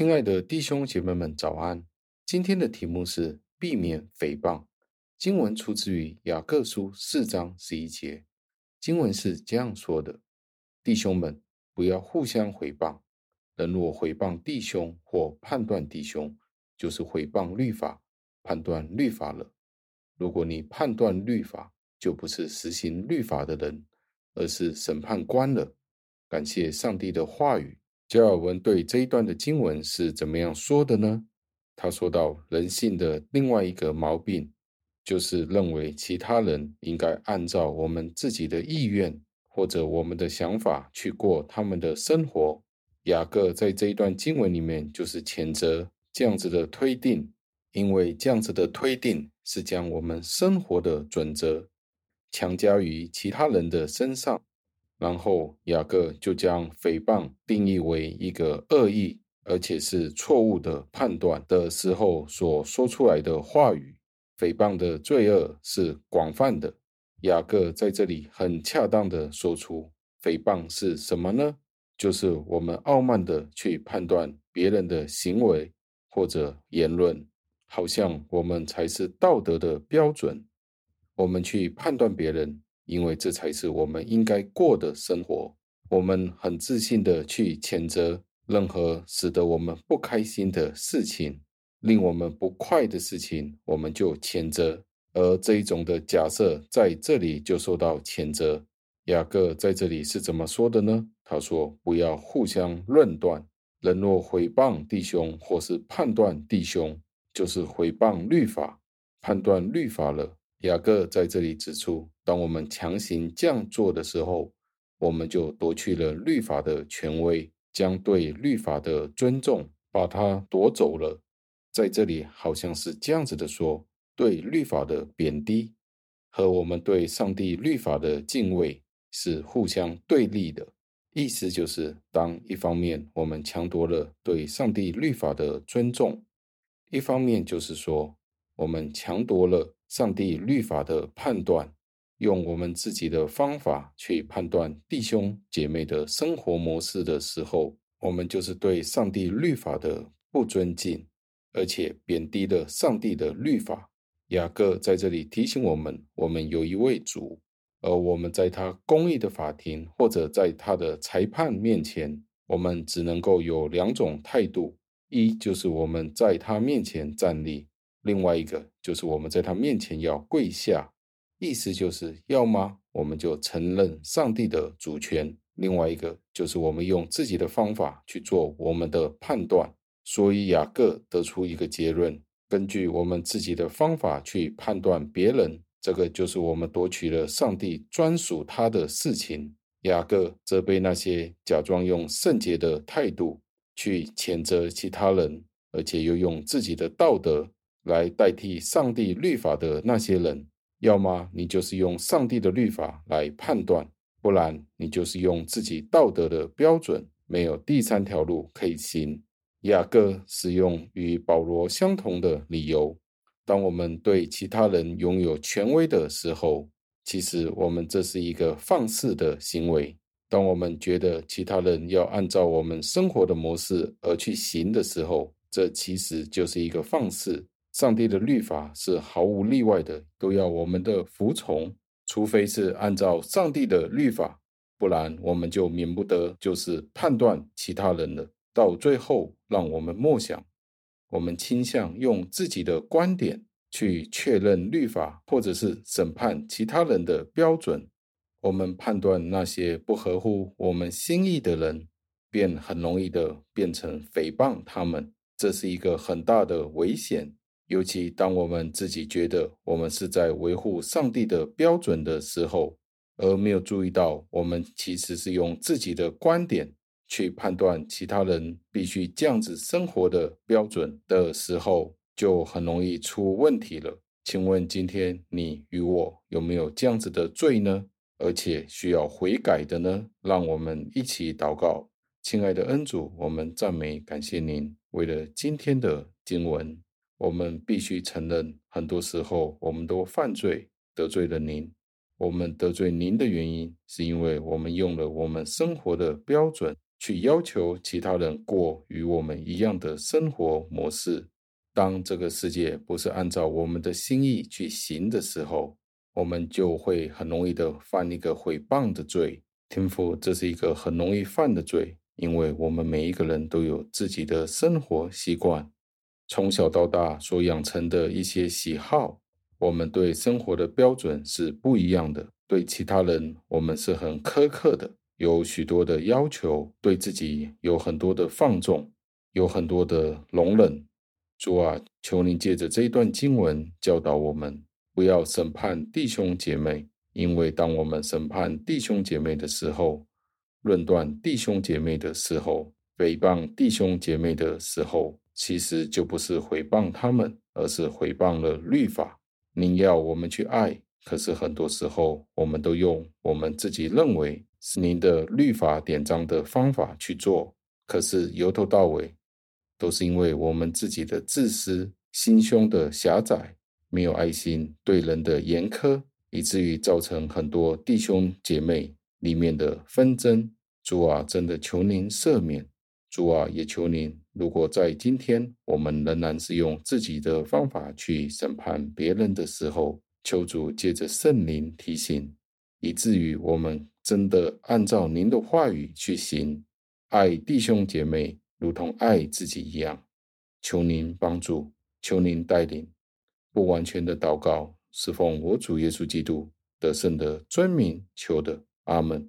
亲爱的弟兄姐妹们，早安！今天的题目是避免诽谤。经文出自于雅各书四章十一节，经文是这样说的：“弟兄们，不要互相诽谤。人若诽谤弟兄或判断弟兄，就是诽谤律法，判断律法了。如果你判断律法，就不是实行律法的人，而是审判官了。”感谢上帝的话语。加尔文对这一段的经文是怎么样说的呢？他说到，人性的另外一个毛病，就是认为其他人应该按照我们自己的意愿或者我们的想法去过他们的生活。雅各在这一段经文里面就是谴责这样子的推定，因为这样子的推定是将我们生活的准则强加于其他人的身上。然后雅各就将诽谤定义为一个恶意，而且是错误的判断的时候所说出来的话语。诽谤的罪恶是广泛的。雅各在这里很恰当的说出，诽谤是什么呢？就是我们傲慢的去判断别人的行为或者言论，好像我们才是道德的标准。我们去判断别人。因为这才是我们应该过的生活。我们很自信的去谴责任何使得我们不开心的事情，令我们不快的事情，我们就谴责。而这一种的假设在这里就受到谴责。雅各在这里是怎么说的呢？他说：“不要互相论断。人若诽谤弟兄，或是判断弟兄，就是诽谤律法，判断律法了。”雅各在这里指出，当我们强行这样做的时候，我们就夺去了律法的权威，将对律法的尊重把它夺走了。在这里好像是这样子的说，对律法的贬低和我们对上帝律法的敬畏是互相对立的。意思就是，当一方面我们强夺了对上帝律法的尊重，一方面就是说，我们强夺了。上帝律法的判断，用我们自己的方法去判断弟兄姐妹的生活模式的时候，我们就是对上帝律法的不尊敬，而且贬低了上帝的律法。雅各在这里提醒我们：我们有一位主，而我们在他公义的法庭或者在他的裁判面前，我们只能够有两种态度：一就是我们在他面前站立。另外一个就是我们在他面前要跪下，意思就是要么我们就承认上帝的主权；另外一个就是我们用自己的方法去做我们的判断。所以雅各得出一个结论：根据我们自己的方法去判断别人，这个就是我们夺取了上帝专属他的事情。雅各责备那些假装用圣洁的态度去谴责其他人，而且又用自己的道德。来代替上帝律法的那些人，要么你就是用上帝的律法来判断，不然你就是用自己道德的标准，没有第三条路可以行。雅各使用与保罗相同的理由：当我们对其他人拥有权威的时候，其实我们这是一个放肆的行为；当我们觉得其他人要按照我们生活的模式而去行的时候，这其实就是一个放肆。上帝的律法是毫无例外的，都要我们的服从，除非是按照上帝的律法，不然我们就免不得就是判断其他人了。到最后，让我们默想，我们倾向用自己的观点去确认律法，或者是审判其他人的标准。我们判断那些不合乎我们心意的人，便很容易的变成诽谤他们，这是一个很大的危险。尤其当我们自己觉得我们是在维护上帝的标准的时候，而没有注意到我们其实是用自己的观点去判断其他人必须这样子生活的标准的时候，就很容易出问题了。请问今天你与我有没有这样子的罪呢？而且需要悔改的呢？让我们一起祷告，亲爱的恩主，我们赞美感谢您，为了今天的经文。我们必须承认，很多时候我们都犯罪，得罪了您。我们得罪您的原因，是因为我们用了我们生活的标准去要求其他人过与我们一样的生活模式。当这个世界不是按照我们的心意去行的时候，我们就会很容易的犯一个毁谤的罪。天父，这是一个很容易犯的罪，因为我们每一个人都有自己的生活习惯，从小到大所养成的一些喜好，我们对生活的标准是不一样的。对其他人，我们是很苛刻的，有许多的要求；对自己有很多的放纵，有很多的容忍。主啊，求您借着这一段经文教导我们，不要审判弟兄姐妹，因为当我们审判弟兄姐妹的时候，论断弟兄姐妹的时候，诽谤弟兄姐妹的时候，其实就不是诽谤他们，而是诽谤了律法。您要我们去爱。可是很多时候，我们都用我们自己认为是您的律法典章的方法去做，可是由头到尾，都是因为我们自己的自私、心胸的狭窄、没有爱心、对人的严苛，以至于造成很多弟兄姐妹里面的纷争。主啊，真的求您赦免。主啊，也求您，如果在今天我们仍然是用自己的方法去审判别人的时候，求主借着圣灵提醒，以至于我们真的按照您的话语去行，爱弟兄姐妹如同爱自己一样。求您帮助，求您带领。不完全的祷告，是奉我主耶稣基督得胜的尊名求的。阿门。